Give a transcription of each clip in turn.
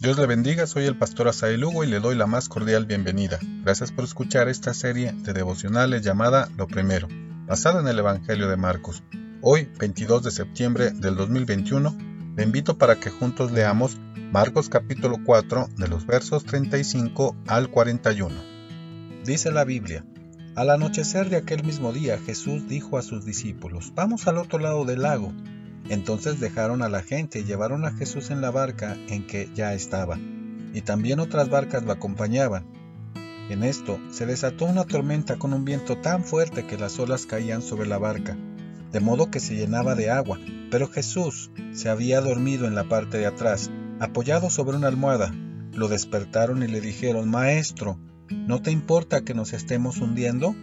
Dios le bendiga, soy el pastor Asael Lugo y le doy la más cordial bienvenida. Gracias por escuchar esta serie de devocionales llamada Lo Primero, basada en el Evangelio de Marcos. Hoy, 22 de septiembre del 2021, le invito para que juntos leamos Marcos capítulo 4 de los versos 35 al 41. Dice la Biblia, al anochecer de aquel mismo día Jesús dijo a sus discípulos, vamos al otro lado del lago. Entonces dejaron a la gente y llevaron a Jesús en la barca en que ya estaba, y también otras barcas lo acompañaban. En esto se desató una tormenta con un viento tan fuerte que las olas caían sobre la barca, de modo que se llenaba de agua, pero Jesús se había dormido en la parte de atrás, apoyado sobre una almohada. Lo despertaron y le dijeron, Maestro, ¿no te importa que nos estemos hundiendo?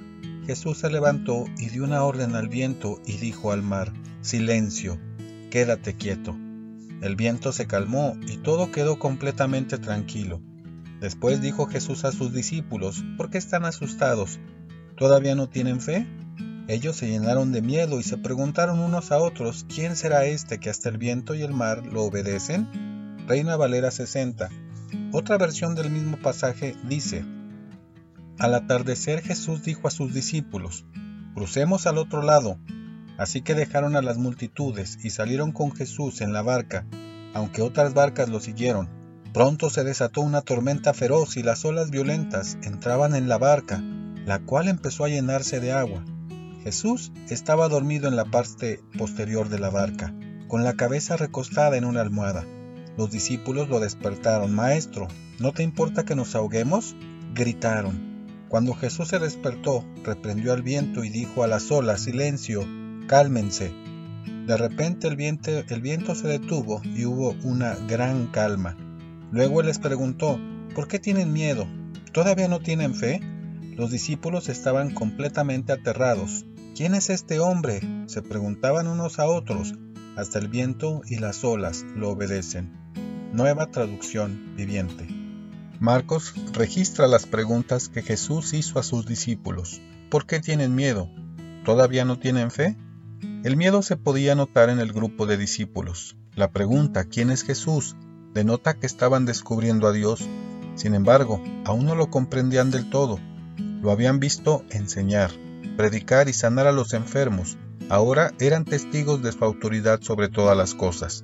Jesús se levantó y dio una orden al viento y dijo al mar, Silencio, quédate quieto. El viento se calmó y todo quedó completamente tranquilo. Después dijo Jesús a sus discípulos, ¿por qué están asustados? ¿Todavía no tienen fe? Ellos se llenaron de miedo y se preguntaron unos a otros, ¿quién será este que hasta el viento y el mar lo obedecen? Reina Valera 60. Otra versión del mismo pasaje dice, Al atardecer Jesús dijo a sus discípulos, Crucemos al otro lado. Así que dejaron a las multitudes y salieron con Jesús en la barca, aunque otras barcas lo siguieron. Pronto se desató una tormenta feroz y las olas violentas entraban en la barca, la cual empezó a llenarse de agua. Jesús estaba dormido en la parte posterior de la barca, con la cabeza recostada en una almohada. Los discípulos lo despertaron. Maestro, ¿no te importa que nos ahoguemos? gritaron. Cuando Jesús se despertó, reprendió al viento y dijo a las olas, Silencio, cálmense. De repente el viento, se detuvo y hubo una gran calma. Luego les preguntó, ¿por qué tienen miedo? ¿Todavía no tienen fe? Los discípulos estaban completamente aterrados. ¿Quién es este hombre? se preguntaban unos a otros. Hasta el viento y las olas lo obedecen. Nueva traducción viviente. Marcos registra las preguntas que Jesús hizo a sus discípulos. ¿Por qué tienen miedo? ¿Todavía no tienen fe? El miedo se podía notar en el grupo de discípulos. La pregunta ¿quién es Jesús? denota que estaban descubriendo a Dios. Sin embargo, aún no lo comprendían del todo. Lo habían visto enseñar, predicar y sanar a los enfermos. Ahora eran testigos de su autoridad sobre todas las cosas.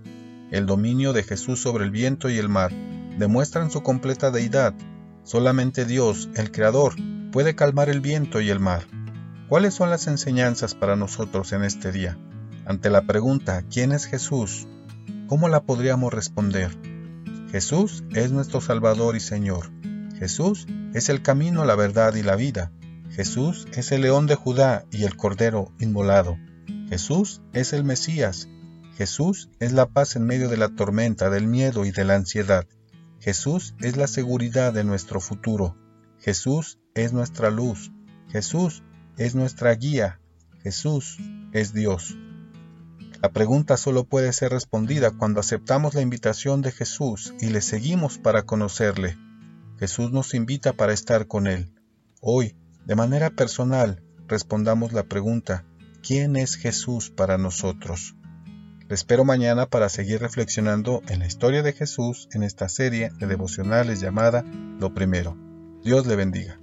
El dominio de Jesús sobre el viento y el mar demuestran su completa deidad. Solamente Dios, el Creador, puede calmar el viento y el mar. ¿Cuáles son las enseñanzas para nosotros en este día? Ante la pregunta ¿quién es Jesús? ¿Cómo la podríamos responder? Jesús es nuestro Salvador y Señor. Jesús es el camino, la verdad y la vida. Jesús es el león de Judá y el cordero inmolado. Jesús es el Mesías. Jesús es la paz en medio de la tormenta, del miedo y de la ansiedad. Jesús es la seguridad de nuestro futuro. Jesús es nuestra luz. Jesús es nuestra guía. Jesús es Dios. La pregunta solo puede ser respondida cuando aceptamos la invitación de Jesús y le seguimos para conocerle. Jesús nos invita para estar con Él. Hoy, de manera personal, respondamos la pregunta, ¿quién es Jesús para nosotros? Le espero mañana para seguir reflexionando en la historia de Jesús en esta serie de devocionales llamada Lo Primero. Dios le bendiga.